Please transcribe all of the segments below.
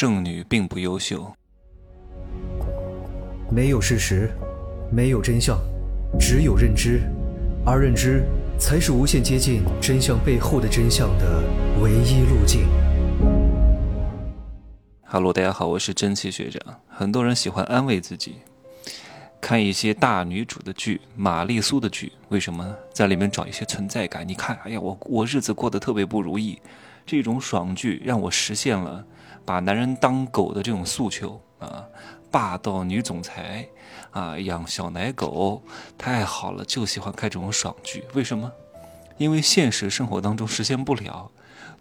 剩女并不优秀。没有事实，没有真相，只有认知，而认知才是无限接近真相背后的真相的唯一路径。哈喽，大家好，我是真气学长。很多人喜欢安慰自己，看一些大女主的剧、玛丽苏的剧，为什么在里面找一些存在感？你看，哎呀，我我日子过得特别不如意。这种爽剧让我实现了把男人当狗的这种诉求啊！霸道女总裁啊，养小奶狗，太好了，就喜欢看这种爽剧。为什么？因为现实生活当中实现不了，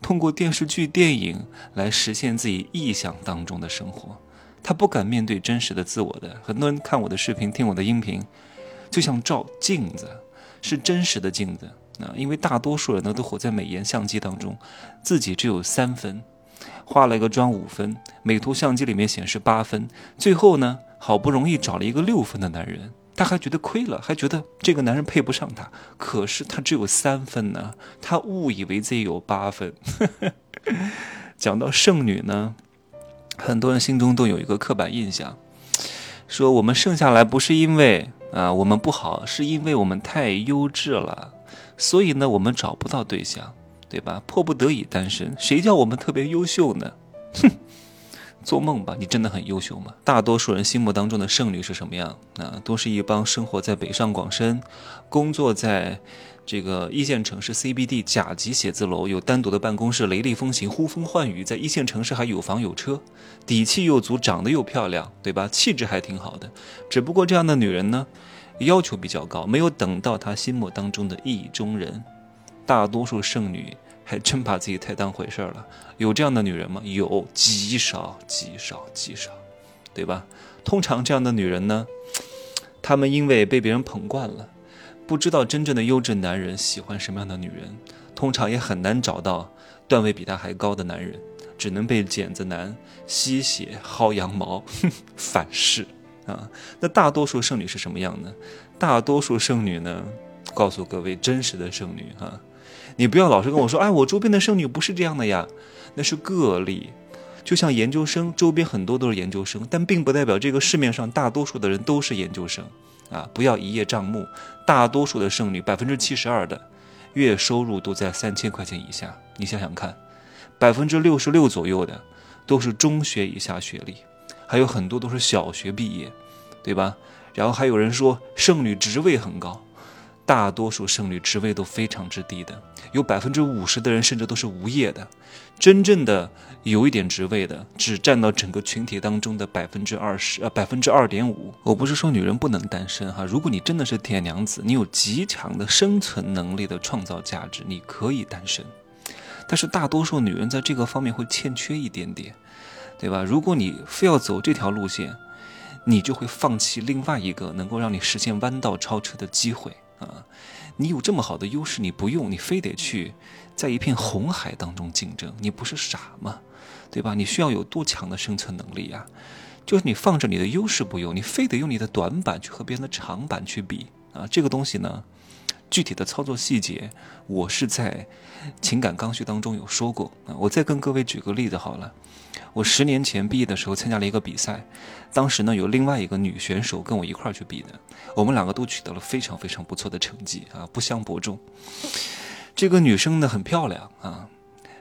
通过电视剧、电影来实现自己臆想当中的生活。他不敢面对真实的自我的。很多人看我的视频、听我的音频，就像照镜子，是真实的镜子。啊，因为大多数人呢都活在美颜相机当中，自己只有三分，化了一个妆五分，美图相机里面显示八分，最后呢好不容易找了一个六分的男人，他还觉得亏了，还觉得这个男人配不上他，可是他只有三分呢，他误以为自己有八分。讲到剩女呢，很多人心中都有一个刻板印象，说我们剩下来不是因为啊我们不好，是因为我们太优质了。所以呢，我们找不到对象，对吧？迫不得已单身，谁叫我们特别优秀呢？哼，做梦吧！你真的很优秀吗？大多数人心目当中的剩女是什么样？啊，都是一帮生活在北上广深，工作在这个一线城市 CBD 甲级写字楼，有单独的办公室，雷厉风行，呼风唤雨，在一线城市还有房有车，底气又足，长得又漂亮，对吧？气质还挺好的。只不过这样的女人呢？要求比较高，没有等到他心目当中的意中人。大多数剩女还真把自己太当回事了。有这样的女人吗？有，极少，极少，极少，对吧？通常这样的女人呢，她们因为被别人捧惯了，不知道真正的优质男人喜欢什么样的女人，通常也很难找到段位比她还高的男人，只能被剪子男吸血薅羊毛，反噬。啊，那大多数剩女是什么样呢？大多数剩女呢，告诉各位真实的剩女哈，你不要老是跟我说，哎，我周边的剩女不是这样的呀，那是个例。就像研究生周边很多都是研究生，但并不代表这个市面上大多数的人都是研究生啊！不要一叶障目，大多数的剩女，百分之七十二的月收入都在三千块钱以下。你想想看，百分之六十六左右的都是中学以下学历。还有很多都是小学毕业，对吧？然后还有人说剩女职位很高，大多数剩女职位都非常之低的，有百分之五十的人甚至都是无业的，真正的有一点职位的只占到整个群体当中的百分之二十，呃，百分之二点五。我不是说女人不能单身哈，如果你真的是铁娘子，你有极强的生存能力的创造价值，你可以单身，但是大多数女人在这个方面会欠缺一点点。对吧？如果你非要走这条路线，你就会放弃另外一个能够让你实现弯道超车的机会啊！你有这么好的优势，你不用，你非得去在一片红海当中竞争，你不是傻吗？对吧？你需要有多强的生存能力啊？就是你放着你的优势不用，你非得用你的短板去和别人的长板去比啊！这个东西呢，具体的操作细节，我是在情感刚需当中有说过啊。我再跟各位举个例子好了。我十年前毕业的时候参加了一个比赛，当时呢有另外一个女选手跟我一块儿去比的，我们两个都取得了非常非常不错的成绩啊，不相伯仲。这个女生呢很漂亮啊，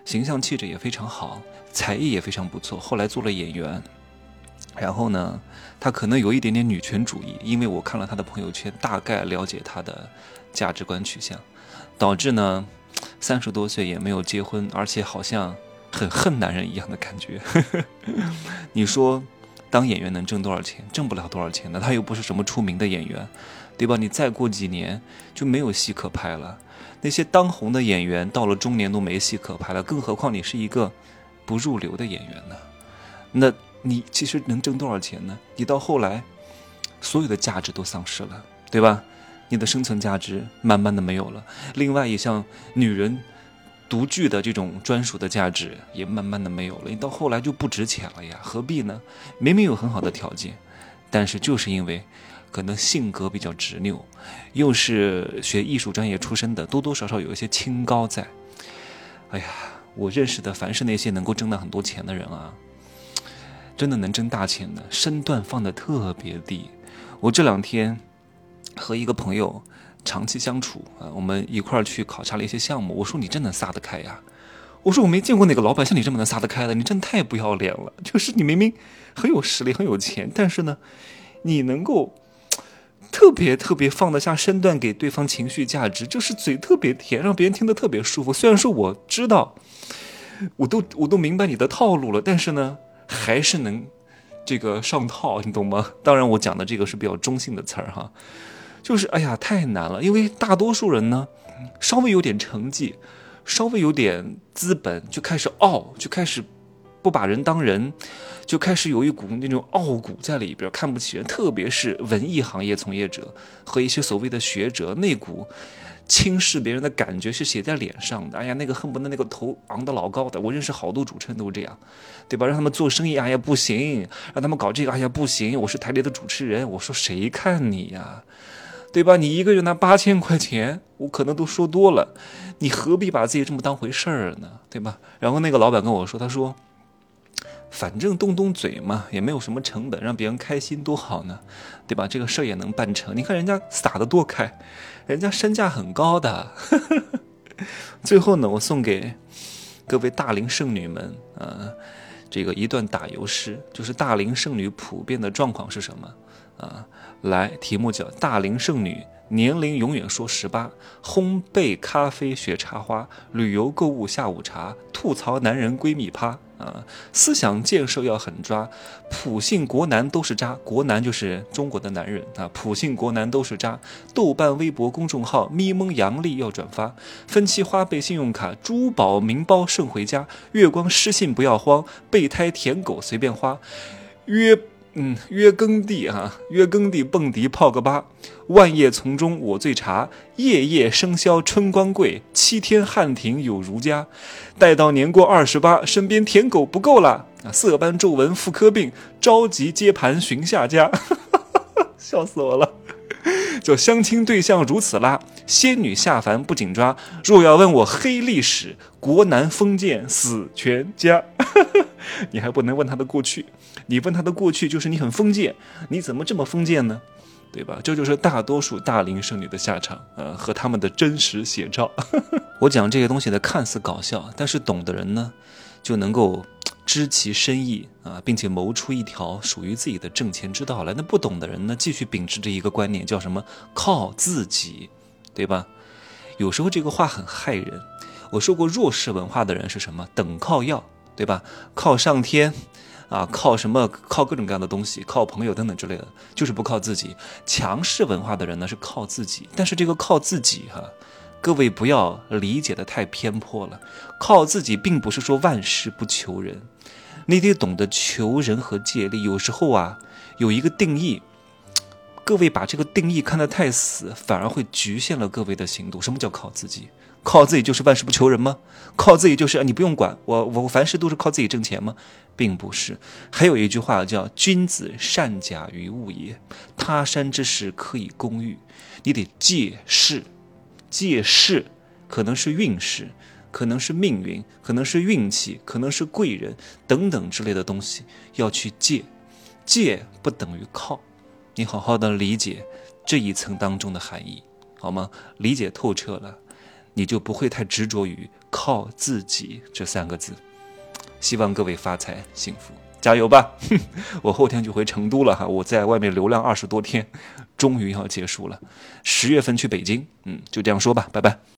形象气质也非常好，才艺也非常不错，后来做了演员。然后呢，她可能有一点点女权主义，因为我看了她的朋友圈，大概了解她的价值观取向，导致呢三十多岁也没有结婚，而且好像。很恨男人一样的感觉，你说，当演员能挣多少钱？挣不了多少钱的，他又不是什么出名的演员，对吧？你再过几年就没有戏可拍了。那些当红的演员到了中年都没戏可拍了，更何况你是一个不入流的演员呢？那你其实能挣多少钱呢？你到后来，所有的价值都丧失了，对吧？你的生存价值慢慢的没有了。另外一项，女人。独具的这种专属的价值也慢慢的没有了，你到后来就不值钱了呀，何必呢？明明有很好的条件，但是就是因为可能性格比较执拗，又是学艺术专业出身的，多多少少有一些清高在。哎呀，我认识的凡是那些能够挣到很多钱的人啊，真的能挣大钱的，身段放的特别低。我这两天和一个朋友长期相处啊，我们一块儿去考察了一些项目。我说你真能撒得开呀！我说我没见过哪个老板像你这么能撒得开的，你真太不要脸了。就是你明明很有实力、很有钱，但是呢，你能够特别特别放得下身段给对方情绪价值，就是嘴特别甜，让别人听得特别舒服。虽然说我知道，我都我都明白你的套路了，但是呢，还是能。这个上套，你懂吗？当然，我讲的这个是比较中性的词儿哈，就是哎呀，太难了，因为大多数人呢，稍微有点成绩，稍微有点资本，就开始傲，就开始不把人当人，就开始有一股那种傲骨在里边，看不起人，特别是文艺行业从业者和一些所谓的学者，那股。轻视别人的感觉是写在脸上的。哎呀，那个恨不得那个头昂得老高的。我认识好多主持人都这样，对吧？让他们做生意，哎呀不行；让他们搞这个，哎呀不行。我是台里的主持人，我说谁看你呀，对吧？你一个月拿八千块钱，我可能都说多了，你何必把自己这么当回事儿呢？对吧？然后那个老板跟我说，他说。反正动动嘴嘛，也没有什么成本，让别人开心多好呢，对吧？这个事儿也能办成。你看人家撒得多开，人家身价很高的。最后呢，我送给各位大龄剩女们，啊，这个一段打油诗，就是大龄剩女普遍的状况是什么？啊，来，题目叫“大龄剩女年龄永远说十八，烘焙咖啡学插花，旅游购物下午茶，吐槽男人闺蜜趴。”啊，思想建设要狠抓，普信国男都是渣，国男就是中国的男人啊，普信国男都是渣。豆瓣、微博公众号咪蒙杨丽要转发，分期花呗、信用卡、珠宝、名包顺回家，月光失信不要慌，备胎舔狗随便花，约。嗯，约耕地啊，约耕地蹦迪泡个吧，万叶丛中我醉茶，夜夜笙箫春光贵，七天汉庭有如家。待到年过二十八，身边舔狗不够啦啊，色斑皱纹妇科病，着急接盘寻下家，笑死我了。就相亲对象如此啦，仙女下凡不紧抓。若要问我黑历史，国男封建死全家。你还不能问他的过去，你问他的过去就是你很封建，你怎么这么封建呢？对吧？这就是大多数大龄剩女的下场，呃，和他们的真实写照。我讲这些东西呢，看似搞笑，但是懂的人呢，就能够。知其深意啊，并且谋出一条属于自己的挣钱之道来。那不懂的人呢，继续秉持着一个观念，叫什么？靠自己，对吧？有时候这个话很害人。我说过，弱势文化的人是什么？等靠要，对吧？靠上天啊，靠什么？靠各种各样的东西，靠朋友等等之类的，就是不靠自己。强势文化的人呢，是靠自己。但是这个靠自己哈。各位不要理解的太偏颇了，靠自己并不是说万事不求人，你得懂得求人和借力。有时候啊，有一个定义，各位把这个定义看得太死，反而会局限了各位的行动。什么叫靠自己？靠自己就是万事不求人吗？靠自己就是你不用管我，我凡事都是靠自己挣钱吗？并不是。还有一句话叫“君子善假于物也，他山之石，可以攻玉”，你得借势。借势，可能是运势，可能是命运，可能是运气，可能是贵人等等之类的东西，要去借。借不等于靠，你好好的理解这一层当中的含义，好吗？理解透彻了，你就不会太执着于靠自己这三个字。希望各位发财幸福。加油吧！我后天就回成都了哈，我在外面流浪二十多天，终于要结束了。十月份去北京，嗯，就这样说吧，拜拜。